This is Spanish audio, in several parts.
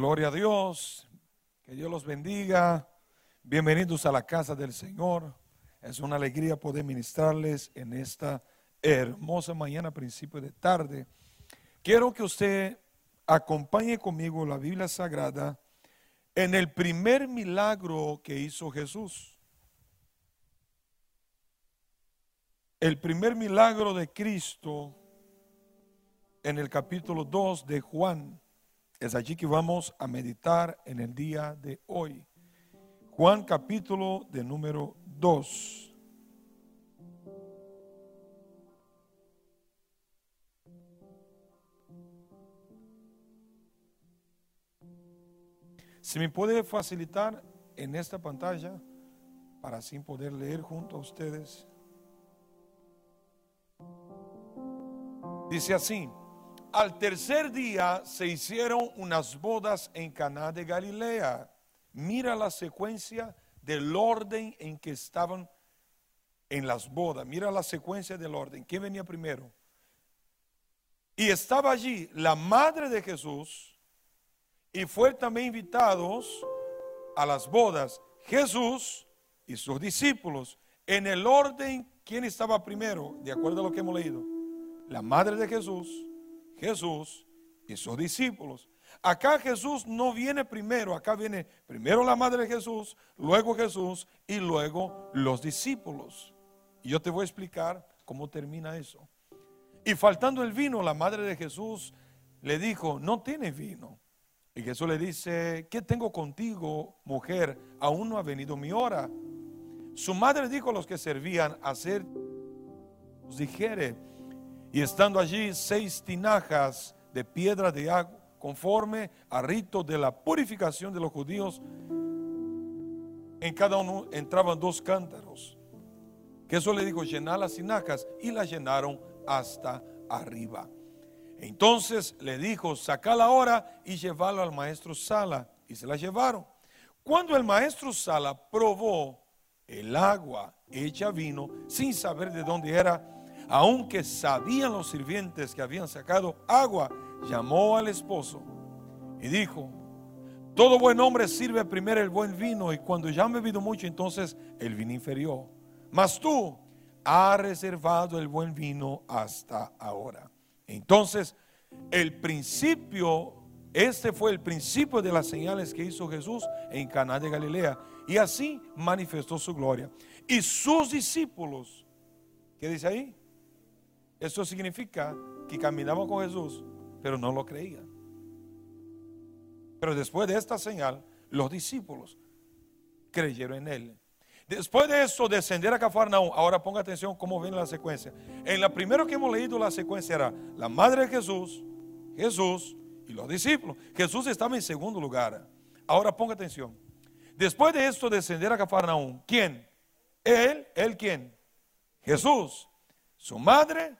Gloria a Dios. Que Dios los bendiga. Bienvenidos a la casa del Señor. Es una alegría poder ministrarles en esta hermosa mañana, principio de tarde. Quiero que usted acompañe conmigo la Biblia Sagrada en el primer milagro que hizo Jesús. El primer milagro de Cristo en el capítulo 2 de Juan. Es allí que vamos a meditar en el día de hoy. Juan capítulo de número 2. Si me puede facilitar en esta pantalla para así poder leer junto a ustedes. Dice así, al tercer día se hicieron unas bodas en Caná de Galilea. Mira la secuencia del orden en que estaban en las bodas. Mira la secuencia del orden. ¿Quién venía primero? Y estaba allí la madre de Jesús y fue también invitados a las bodas Jesús y sus discípulos. En el orden, ¿quién estaba primero? De acuerdo a lo que hemos leído. La madre de Jesús Jesús y sus discípulos. Acá Jesús no viene primero, acá viene primero la madre de Jesús, luego Jesús y luego los discípulos. Y yo te voy a explicar cómo termina eso. Y faltando el vino, la madre de Jesús le dijo, no tienes vino. Y Jesús le dice, ¿qué tengo contigo, mujer? Aún no ha venido mi hora. Su madre dijo a los que servían, hacer, dijere, y estando allí seis tinajas de piedra de agua, conforme a rito de la purificación de los judíos, en cada uno entraban dos cántaros. Que eso le dijo, llenar las tinajas y las llenaron hasta arriba. Entonces le dijo, sacala ahora y llevarlo al maestro Sala. Y se la llevaron. Cuando el maestro Sala probó el agua hecha vino, sin saber de dónde era, aunque sabían los sirvientes que habían sacado agua, llamó al esposo y dijo, todo buen hombre sirve primero el buen vino y cuando ya han bebido mucho, entonces el vino inferior. Mas tú has reservado el buen vino hasta ahora. Entonces, el principio, este fue el principio de las señales que hizo Jesús en Caná de Galilea y así manifestó su gloria. Y sus discípulos, ¿qué dice ahí? Eso significa que caminaban con Jesús, pero no lo creían. Pero después de esta señal, los discípulos creyeron en él. Después de eso, descender a Cafarnaúm. Ahora ponga atención cómo viene la secuencia. En la primera que hemos leído, la secuencia era la madre de Jesús, Jesús y los discípulos. Jesús estaba en segundo lugar. Ahora ponga atención. Después de esto, descender a Cafarnaúm. ¿Quién? Él, él quién? Jesús, su madre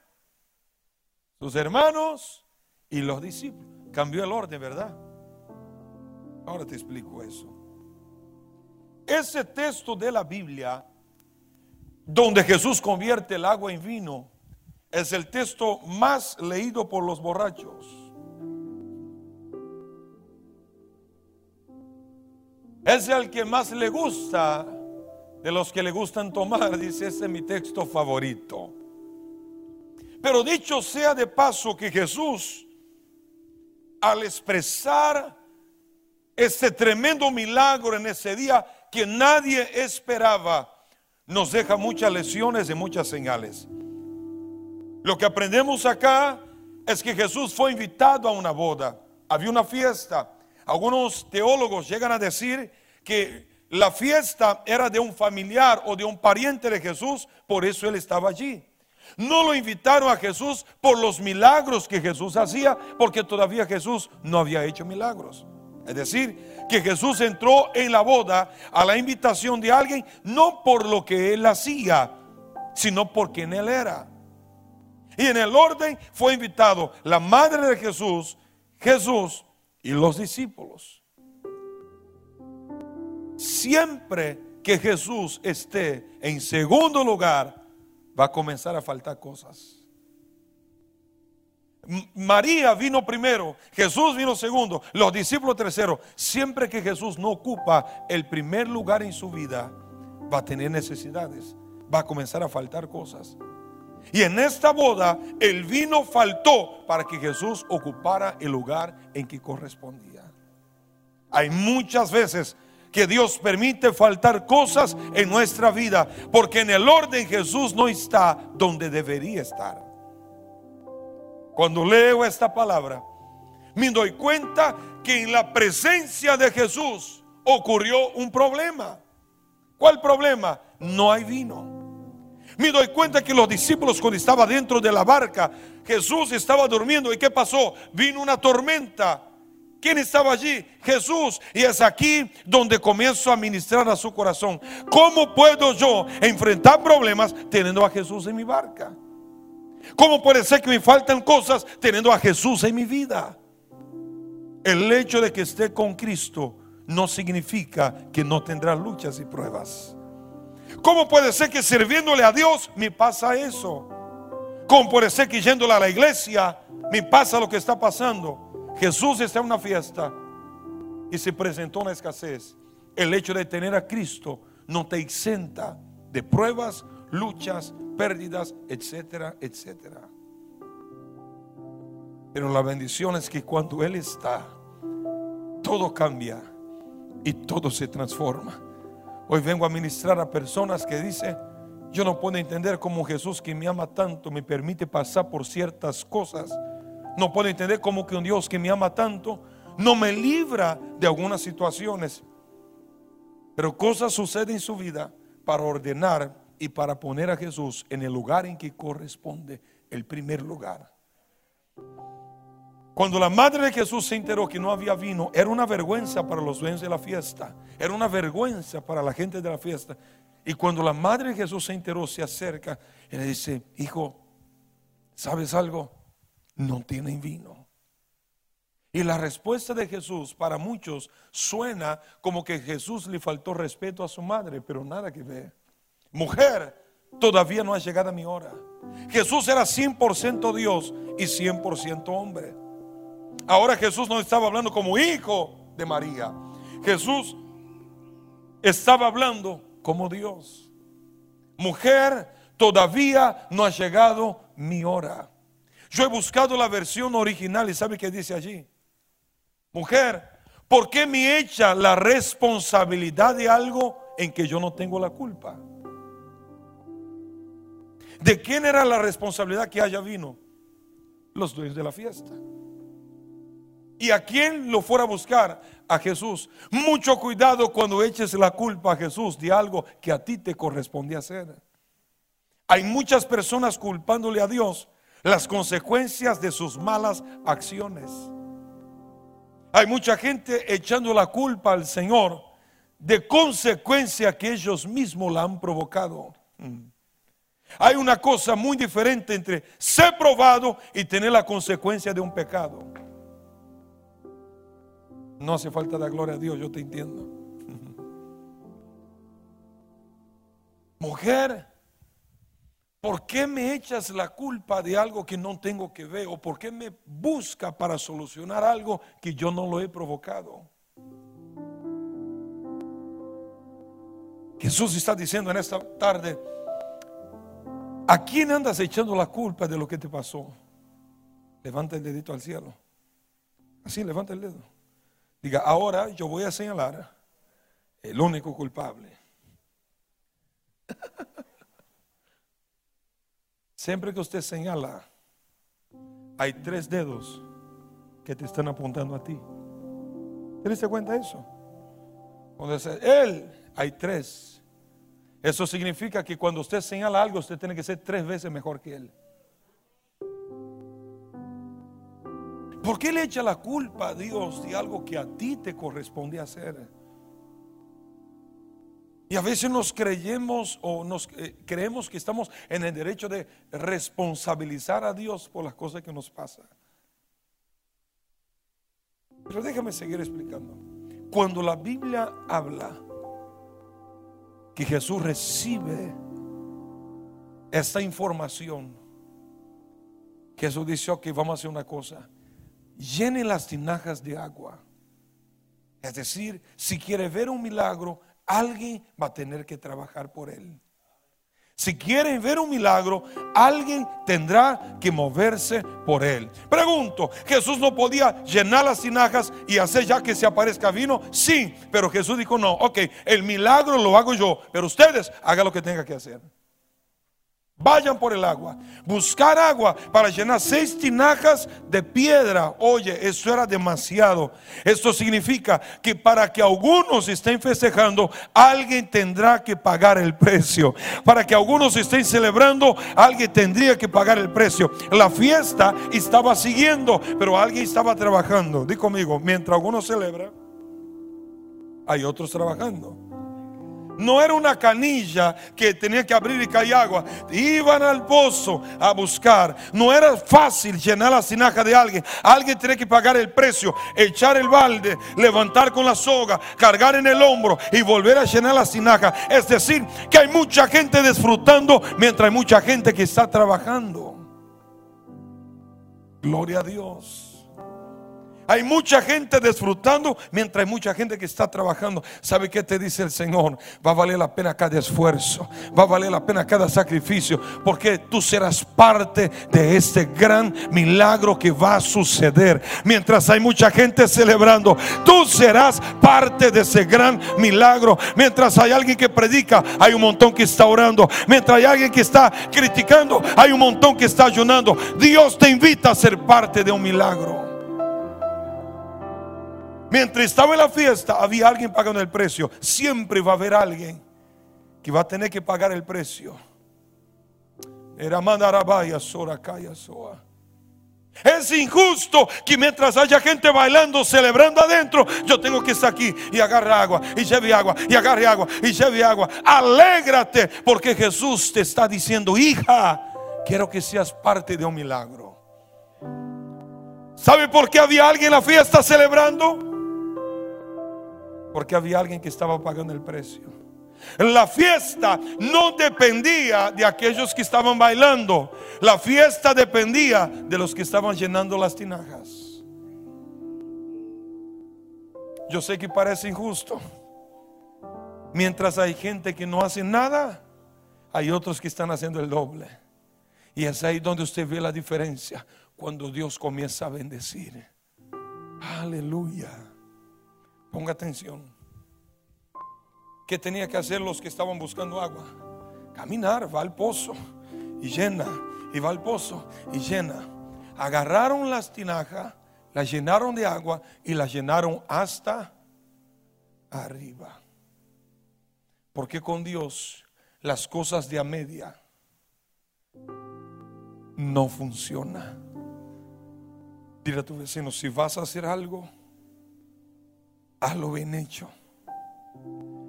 sus hermanos y los discípulos. Cambió el orden, ¿verdad? Ahora te explico eso. Ese texto de la Biblia, donde Jesús convierte el agua en vino, es el texto más leído por los borrachos. Es el que más le gusta de los que le gustan tomar, dice, ese es mi texto favorito. Pero dicho sea de paso que Jesús, al expresar este tremendo milagro en ese día que nadie esperaba, nos deja muchas lecciones y muchas señales. Lo que aprendemos acá es que Jesús fue invitado a una boda, había una fiesta. Algunos teólogos llegan a decir que la fiesta era de un familiar o de un pariente de Jesús, por eso él estaba allí. No lo invitaron a Jesús por los milagros que Jesús hacía, porque todavía Jesús no había hecho milagros. Es decir, que Jesús entró en la boda a la invitación de alguien, no por lo que él hacía, sino por quien él era. Y en el orden fue invitado la madre de Jesús, Jesús y los discípulos. Siempre que Jesús esté en segundo lugar, va a comenzar a faltar cosas. María vino primero, Jesús vino segundo, los discípulos tercero. Siempre que Jesús no ocupa el primer lugar en su vida, va a tener necesidades, va a comenzar a faltar cosas. Y en esta boda el vino faltó para que Jesús ocupara el lugar en que correspondía. Hay muchas veces que Dios permite faltar cosas en nuestra vida porque en el orden Jesús no está donde debería estar. Cuando leo esta palabra, me doy cuenta que en la presencia de Jesús ocurrió un problema. ¿Cuál problema? No hay vino. Me doy cuenta que los discípulos cuando estaba dentro de la barca, Jesús estaba durmiendo. ¿Y qué pasó? Vino una tormenta. ¿Quién estaba allí? Jesús. Y es aquí donde comienzo a ministrar a su corazón. ¿Cómo puedo yo enfrentar problemas teniendo a Jesús en mi barca? ¿Cómo puede ser que me faltan cosas teniendo a Jesús en mi vida? El hecho de que esté con Cristo no significa que no tendrá luchas y pruebas. ¿Cómo puede ser que sirviéndole a Dios me pasa eso? ¿Cómo puede ser que yéndole a la iglesia me pasa lo que está pasando? Jesús está en una fiesta y se presentó una escasez. El hecho de tener a Cristo no te exenta de pruebas, luchas, pérdidas, etcétera, etcétera. Pero la bendición es que cuando Él está, todo cambia y todo se transforma. Hoy vengo a ministrar a personas que dicen, yo no puedo entender cómo Jesús que me ama tanto me permite pasar por ciertas cosas. No puedo entender cómo que un Dios que me ama tanto no me libra de algunas situaciones. Pero cosas suceden en su vida para ordenar y para poner a Jesús en el lugar en que corresponde, el primer lugar. Cuando la madre de Jesús se enteró que no había vino, era una vergüenza para los dueños de la fiesta, era una vergüenza para la gente de la fiesta. Y cuando la madre de Jesús se enteró, se acerca y le dice, hijo, ¿sabes algo? No tienen vino. Y la respuesta de Jesús para muchos suena como que Jesús le faltó respeto a su madre, pero nada que ver. Mujer, todavía no ha llegado mi hora. Jesús era 100% Dios y 100% hombre. Ahora Jesús no estaba hablando como hijo de María. Jesús estaba hablando como Dios. Mujer, todavía no ha llegado mi hora. Yo he buscado la versión original y ¿sabe qué dice allí? Mujer, ¿por qué me echa la responsabilidad de algo en que yo no tengo la culpa? ¿De quién era la responsabilidad que haya vino? Los dueños de la fiesta. ¿Y a quién lo fuera a buscar? A Jesús. Mucho cuidado cuando eches la culpa a Jesús de algo que a ti te corresponde hacer. Hay muchas personas culpándole a Dios las consecuencias de sus malas acciones. Hay mucha gente echando la culpa al Señor de consecuencia que ellos mismos la han provocado. Mm. Hay una cosa muy diferente entre ser probado y tener la consecuencia de un pecado. No hace falta dar gloria a Dios, yo te entiendo. Mujer, ¿por qué me echas la culpa de algo que no tengo que ver? ¿O por qué me busca para solucionar algo que yo no lo he provocado? Jesús está diciendo en esta tarde, ¿a quién andas echando la culpa de lo que te pasó? Levanta el dedito al cielo. Así, levanta el dedo. Diga, ahora yo voy a señalar el único culpable. Siempre que usted señala, hay tres dedos que te están apuntando a ti. ¿Te se cuenta eso? Cuando dice él, hay tres. Eso significa que cuando usted señala algo, usted tiene que ser tres veces mejor que él. ¿Por qué le echa la culpa a Dios de algo que a ti te corresponde hacer? Y a veces nos creemos o nos eh, creemos que estamos en el derecho de responsabilizar a Dios por las cosas que nos pasan. Pero déjame seguir explicando. Cuando la Biblia habla que Jesús recibe esta información Jesús dice, ok, vamos a hacer una cosa. Llene las tinajas de agua. Es decir, si quiere ver un milagro, alguien va a tener que trabajar por él. Si quieren ver un milagro, alguien tendrá que moverse por él. Pregunto, ¿Jesús no podía llenar las tinajas y hacer ya que se aparezca vino? Sí, pero Jesús dijo, no, ok, el milagro lo hago yo, pero ustedes hagan lo que tengan que hacer. Vayan por el agua. Buscar agua para llenar seis tinajas de piedra. Oye, eso era demasiado. Esto significa que para que algunos estén festejando, alguien tendrá que pagar el precio. Para que algunos estén celebrando, alguien tendría que pagar el precio. La fiesta estaba siguiendo, pero alguien estaba trabajando. Di conmigo, mientras algunos celebran, hay otros trabajando. No era una canilla que tenía que abrir y caer agua. Iban al pozo a buscar. No era fácil llenar la sinaja de alguien. Alguien tenía que pagar el precio, echar el balde, levantar con la soga, cargar en el hombro y volver a llenar la sinaja. Es decir, que hay mucha gente disfrutando mientras hay mucha gente que está trabajando. Gloria a Dios. Hay mucha gente disfrutando mientras hay mucha gente que está trabajando. ¿Sabe qué te dice el Señor? Va a valer la pena cada esfuerzo. Va a valer la pena cada sacrificio. Porque tú serás parte de este gran milagro que va a suceder. Mientras hay mucha gente celebrando, tú serás parte de ese gran milagro. Mientras hay alguien que predica, hay un montón que está orando. Mientras hay alguien que está criticando, hay un montón que está ayunando. Dios te invita a ser parte de un milagro. Mientras estaba en la fiesta, había alguien pagando el precio. Siempre va a haber alguien que va a tener que pagar el precio. Es injusto que mientras haya gente bailando, celebrando adentro, yo tengo que estar aquí y agarre agua, y lleve agua, y agarre agua, y lleve agua. Alégrate porque Jesús te está diciendo, hija, quiero que seas parte de un milagro. ¿Sabe por qué había alguien en la fiesta celebrando? Porque había alguien que estaba pagando el precio. La fiesta no dependía de aquellos que estaban bailando. La fiesta dependía de los que estaban llenando las tinajas. Yo sé que parece injusto. Mientras hay gente que no hace nada, hay otros que están haciendo el doble. Y es ahí donde usted ve la diferencia cuando Dios comienza a bendecir. Aleluya. Ponga atención. ¿Qué tenía que hacer los que estaban buscando agua? Caminar, va al pozo y llena, y va al pozo y llena. Agarraron las tinajas, las llenaron de agua y las llenaron hasta arriba. Porque con Dios las cosas de a media no funcionan. Dile a tu vecino, si vas a hacer algo, hazlo bien hecho.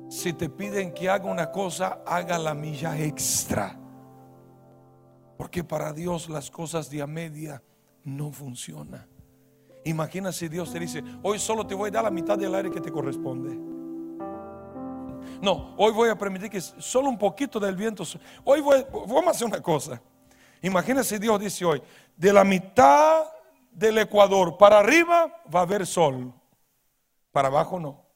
Si te piden que haga una cosa, haga la milla extra. Porque para Dios las cosas de a media no funcionan. Imagina si Dios te dice, hoy solo te voy a dar la mitad del aire que te corresponde. No, hoy voy a permitir que solo un poquito del viento. Hoy voy, vamos a hacer una cosa. Imagina si Dios dice hoy, de la mitad del Ecuador para arriba va a haber sol. Para abajo no.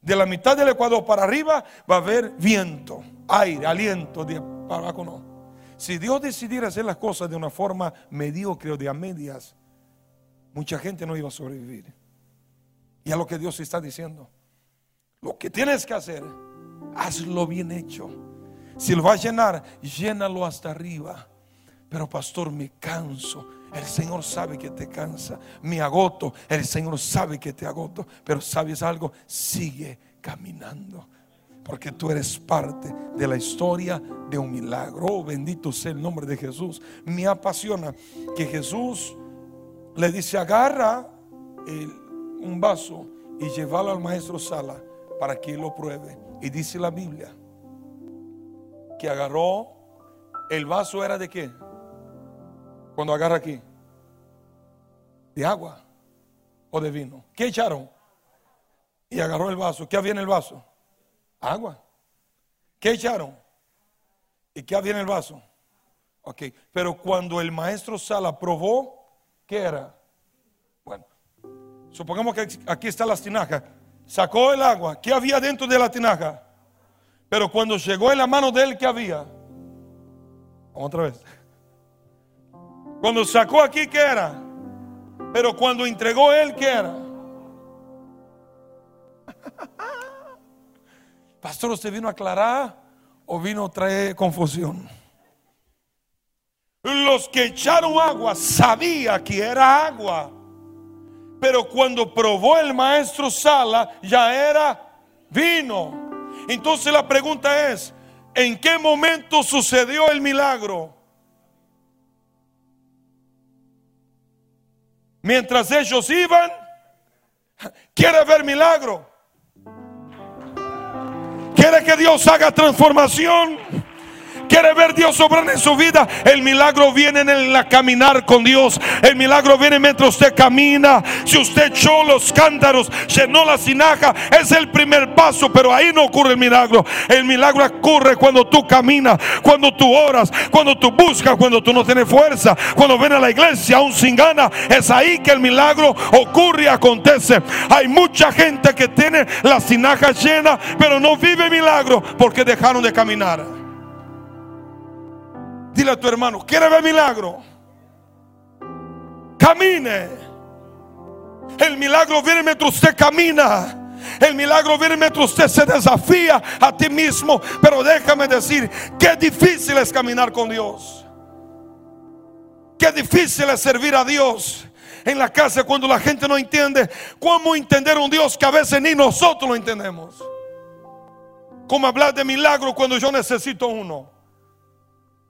De la mitad del Ecuador para arriba va a haber viento, aire, aliento. De, para abajo no. Si Dios decidiera hacer las cosas de una forma mediocre o de a medias, mucha gente no iba a sobrevivir. Y a lo que Dios está diciendo. Lo que tienes que hacer, hazlo bien hecho. Si lo vas a llenar, llénalo hasta arriba. Pero pastor, me canso el Señor sabe que te cansa. Me agoto. El Señor sabe que te agoto. Pero sabes algo, sigue caminando. Porque tú eres parte de la historia de un milagro. Oh, bendito sea el nombre de Jesús. Me apasiona que Jesús le dice, agarra un vaso y llévalo al maestro Sala para que lo pruebe. Y dice la Biblia que agarró, el vaso era de qué? Cuando agarra aquí. De agua o de vino. ¿Qué echaron? Y agarró el vaso. ¿Qué había en el vaso? Agua. ¿Qué echaron? ¿Y qué había en el vaso? Ok, pero cuando el maestro Sala probó, ¿qué era? Bueno, supongamos que aquí está la tinaja. Sacó el agua. ¿Qué había dentro de la tinaja? Pero cuando llegó en la mano de él, ¿qué había? Otra vez. Cuando sacó aquí, ¿qué era? Pero cuando entregó él, ¿qué era? Pastor, ¿usted vino a aclarar o vino a traer confusión? Los que echaron agua sabía que era agua. Pero cuando probó el maestro Sala, ya era vino. Entonces la pregunta es, ¿en qué momento sucedió el milagro? Mientras ellos iban, quiere ver milagro. Quiere que Dios haga transformación quiere ver Dios obrar en su vida, el milagro viene en el caminar con Dios. El milagro viene mientras usted camina. Si usted echó los cántaros, llenó la sinaja, es el primer paso, pero ahí no ocurre el milagro. El milagro ocurre cuando tú caminas, cuando tú oras, cuando tú buscas, cuando tú no tienes fuerza, cuando ven a la iglesia aún sin gana. Es ahí que el milagro ocurre y acontece. Hay mucha gente que tiene la sinaja llena, pero no vive milagro porque dejaron de caminar. Dile a tu hermano, ¿quiere ver milagro? Camine. El milagro viene mientras usted camina. El milagro viene mientras usted se desafía a ti mismo. Pero déjame decir, qué difícil es caminar con Dios. Qué difícil es servir a Dios en la casa cuando la gente no entiende cómo entender un Dios que a veces ni nosotros lo entendemos. Cómo hablar de milagro cuando yo necesito uno.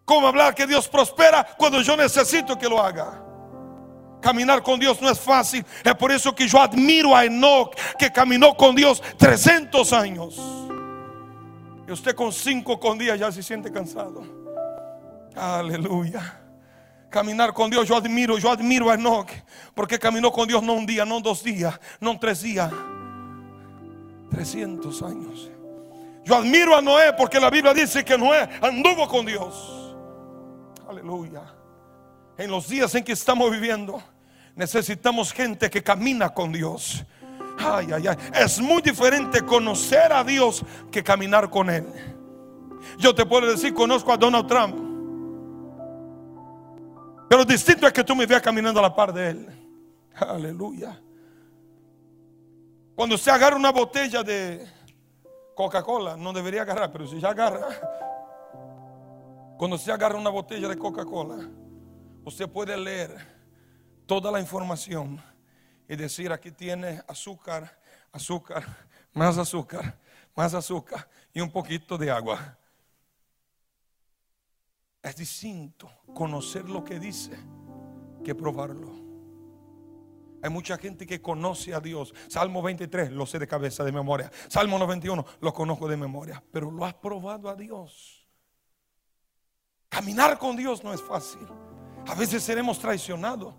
¿Cómo hablar que Dios prospera cuando yo necesito que lo haga? Caminar con Dios no es fácil. Es por eso que yo admiro a Enoch que caminó con Dios 300 años. Y usted con 5 con días ya se siente cansado. Aleluya. Caminar con Dios, yo admiro, yo admiro a Enoch. Porque caminó con Dios no un día, no dos días, no tres días. 300 años. Yo admiro a Noé porque la Biblia dice que Noé anduvo con Dios. Aleluya. En los días en que estamos viviendo, necesitamos gente que camina con Dios. Ay, ay, ay. Es muy diferente conocer a Dios que caminar con Él. Yo te puedo decir, conozco a Donald Trump. Pero distinto es que tú me veas caminando a la par de Él. Aleluya. Cuando se agarra una botella de Coca-Cola, no debería agarrar, pero si ya agarra, cuando se agarra una botella de Coca-Cola, usted puede leer toda la información y decir, aquí tiene azúcar, azúcar, más azúcar, más azúcar y un poquito de agua. Es distinto conocer lo que dice que probarlo. Hay mucha gente que conoce a Dios. Salmo 23 lo sé de cabeza, de memoria. Salmo 91 lo conozco de memoria. Pero lo has probado a Dios. Caminar con Dios no es fácil. A veces seremos traicionados.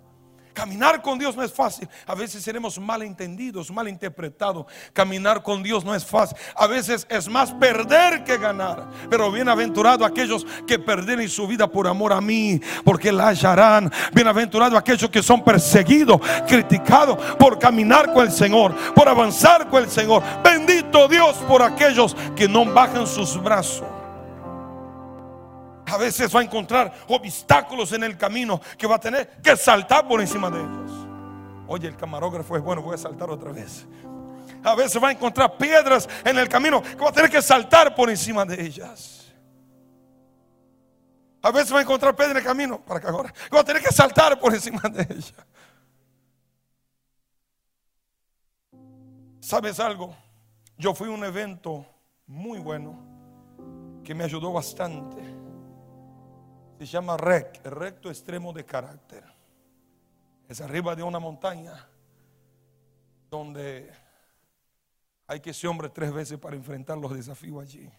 Caminar con Dios no es fácil. A veces seremos malentendidos, malinterpretados. Caminar con Dios no es fácil. A veces es más perder que ganar. Pero bienaventurado aquellos que perden su vida por amor a mí, porque la hallarán. Bienaventurado aquellos que son perseguidos, criticados por caminar con el Señor, por avanzar con el Señor. Bendito Dios por aquellos que no bajan sus brazos a veces va a encontrar obstáculos en el camino que va a tener que saltar por encima de ellos. Oye, el camarógrafo es bueno, voy a saltar otra vez. A veces va a encontrar piedras en el camino que va a tener que saltar por encima de ellas. A veces va a encontrar piedras en el camino, para acá ahora, que va a tener que saltar por encima de ellas. ¿Sabes algo? Yo fui a un evento muy bueno que me ayudó bastante se llama REC, el recto extremo de carácter. Es arriba de una montaña donde hay que ser hombre tres veces para enfrentar los desafíos allí.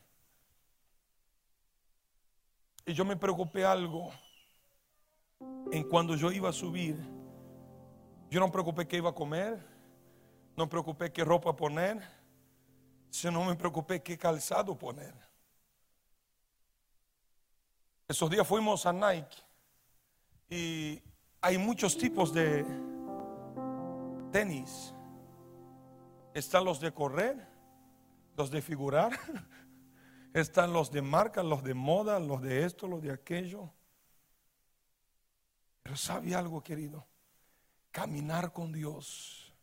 Y yo me preocupé algo en cuando yo iba a subir. Yo no me preocupé qué iba a comer, no me preocupé qué ropa poner, sino me preocupé qué calzado poner. Esos días fuimos a Nike y hay muchos tipos de tenis. Están los de correr, los de figurar, están los de marca, los de moda, los de esto, los de aquello. Pero sabe algo, querido, caminar con Dios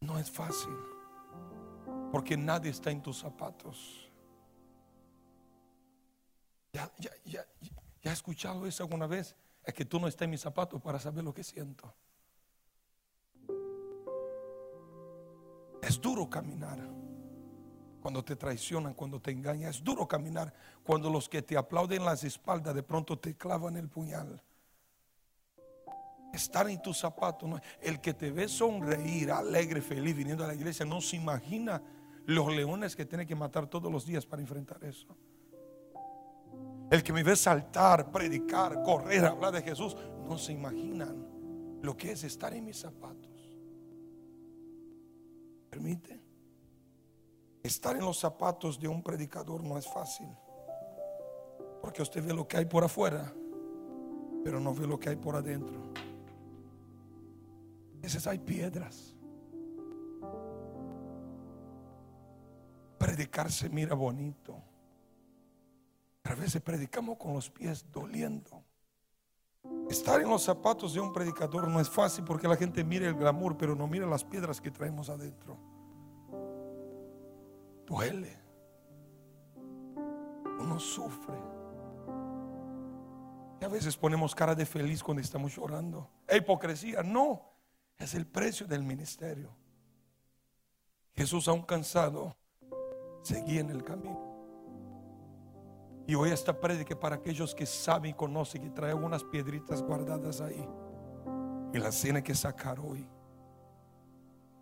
no es fácil, porque nadie está en tus zapatos. ¿Ya, ya, ya, has escuchado eso alguna vez? Es que tú no estás en mis zapatos para saber lo que siento. Es duro caminar cuando te traicionan, cuando te engañan. Es duro caminar cuando los que te aplauden las espaldas de pronto te clavan el puñal. Estar en tus zapatos, el que te ve sonreír, alegre, feliz, viniendo a la iglesia, no se imagina los leones que tiene que matar todos los días para enfrentar eso. El que me ve saltar, predicar, correr, hablar de Jesús, no se imaginan lo que es estar en mis zapatos. ¿Permite? Estar en los zapatos de un predicador no es fácil. Porque usted ve lo que hay por afuera, pero no ve lo que hay por adentro. A veces hay piedras. Predicar se mira bonito. A veces predicamos con los pies doliendo. Estar en los zapatos de un predicador no es fácil porque la gente mira el glamour, pero no mira las piedras que traemos adentro. Duele. Uno sufre. Y a veces ponemos cara de feliz cuando estamos llorando. Es hipocresía. No, es el precio del ministerio. Jesús, aún cansado, seguía en el camino. Y hoy esta predica para aquellos que saben y conocen que trae unas piedritas guardadas ahí y las tiene que sacar hoy.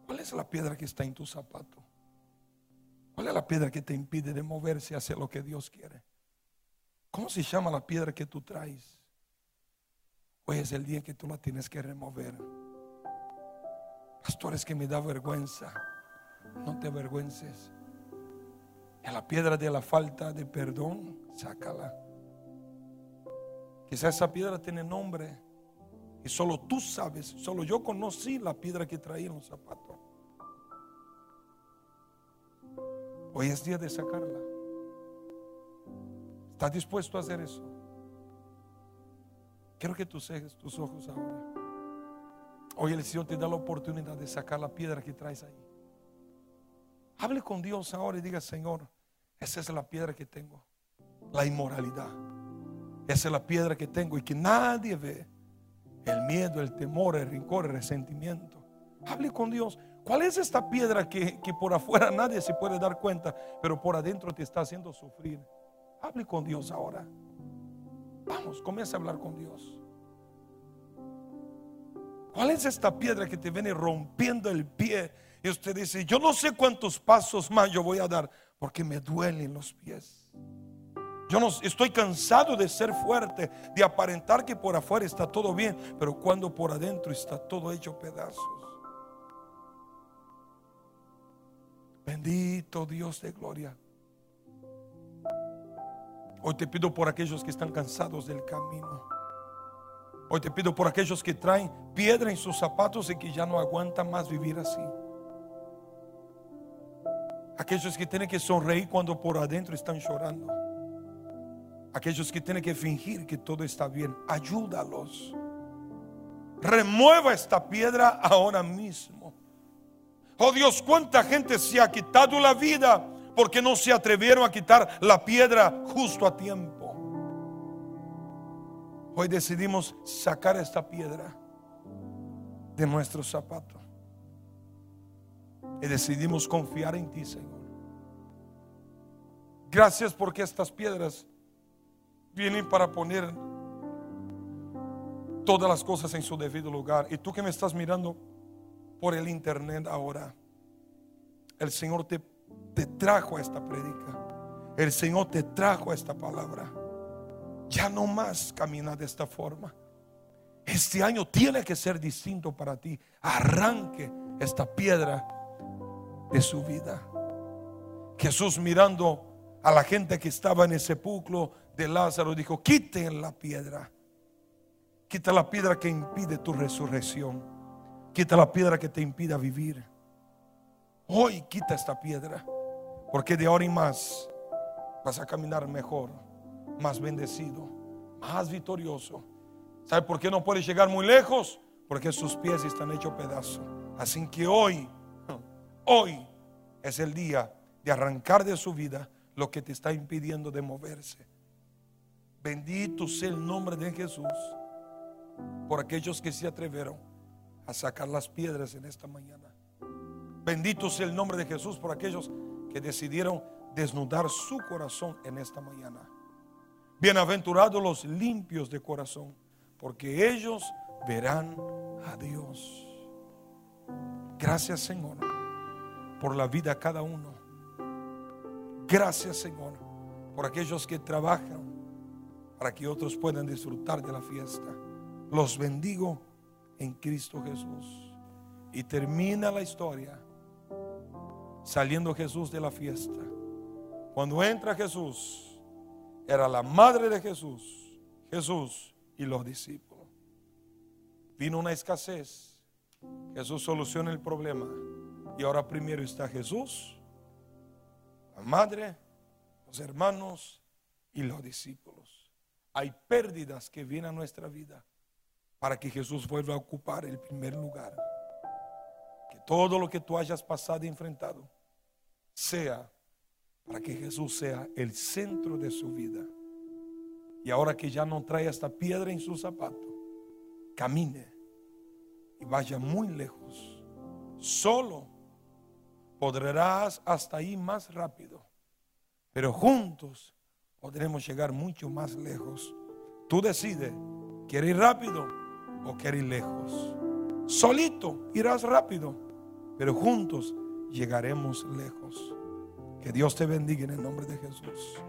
¿Cuál es la piedra que está en tu zapato? ¿Cuál es la piedra que te impide de moverse hacia lo que Dios quiere? ¿Cómo se llama la piedra que tú traes? Hoy es el día que tú la tienes que remover. Pastores que me da vergüenza. No te avergüences. La piedra de la falta de perdón, sácala. Quizás esa piedra tiene nombre y solo tú sabes, solo yo conocí la piedra que traía en los zapatos. Hoy es día de sacarla. ¿Estás dispuesto a hacer eso? Quiero que tú cejes tus ojos ahora. Hoy el Señor te da la oportunidad de sacar la piedra que traes ahí. Hable con Dios ahora y diga, Señor, esa es la piedra que tengo. La inmoralidad. Esa es la piedra que tengo y que nadie ve. El miedo, el temor, el rincón, el resentimiento. Hable con Dios. ¿Cuál es esta piedra que, que, por afuera nadie se puede dar cuenta, pero por adentro te está haciendo sufrir? Hable con Dios ahora. Vamos, comienza a hablar con Dios. ¿Cuál es esta piedra que te viene rompiendo el pie y usted dice, yo no sé cuántos pasos más yo voy a dar porque me duelen los pies. Yo no estoy cansado de ser fuerte, de aparentar que por afuera está todo bien, pero cuando por adentro está todo hecho pedazos. Bendito Dios de gloria. Hoy te pido por aquellos que están cansados del camino. Hoy te pido por aquellos que traen piedra en sus zapatos y que ya no aguantan más vivir así. Aquellos que tienen que sonreír cuando por adentro están llorando. Aquellos que tienen que fingir que todo está bien. Ayúdalos. Remueva esta piedra ahora mismo. Oh Dios, cuánta gente se ha quitado la vida porque no se atrevieron a quitar la piedra justo a tiempo. Hoy decidimos sacar esta piedra de nuestro zapato. Y decidimos confiar en ti, Señor. Gracias porque estas piedras vienen para poner todas las cosas en su debido lugar. Y tú que me estás mirando por el internet ahora, el Señor te, te trajo a esta predica. El Señor te trajo a esta palabra. Ya no más camina de esta forma. Este año tiene que ser distinto para ti. Arranque esta piedra de su vida. Jesús mirando a la gente que estaba en el sepulcro de Lázaro, dijo, quiten la piedra. Quita la piedra que impide tu resurrección. Quita la piedra que te impida vivir. Hoy quita esta piedra. Porque de ahora y más vas a caminar mejor, más bendecido, más victorioso. ¿Sabe por qué no puedes llegar muy lejos? Porque sus pies están hechos pedazos. Así que hoy, hoy es el día de arrancar de su vida lo que te está impidiendo de moverse. Bendito sea el nombre de Jesús por aquellos que se atrevieron a sacar las piedras en esta mañana. Bendito sea el nombre de Jesús por aquellos que decidieron desnudar su corazón en esta mañana. Bienaventurados los limpios de corazón, porque ellos verán a Dios. Gracias Señor por la vida cada uno. Gracias Señor por aquellos que trabajan para que otros puedan disfrutar de la fiesta. Los bendigo en Cristo Jesús. Y termina la historia saliendo Jesús de la fiesta. Cuando entra Jesús, era la madre de Jesús, Jesús y los discípulos. Vino una escasez. Jesús soluciona el problema. Y ahora primero está Jesús, la madre, los hermanos y los discípulos. Hay pérdidas que vienen a nuestra vida para que Jesús vuelva a ocupar el primer lugar. Que todo lo que tú hayas pasado y enfrentado sea para que Jesús sea el centro de su vida. Y ahora que ya no trae esta piedra en su zapato, camine y vaya muy lejos. Solo podrás hasta ahí más rápido, pero juntos podremos llegar mucho más lejos. Tú decides, ¿quieres ir rápido o quieres ir lejos? Solito irás rápido, pero juntos llegaremos lejos. Que Dios te bendiga en el nombre de Jesús.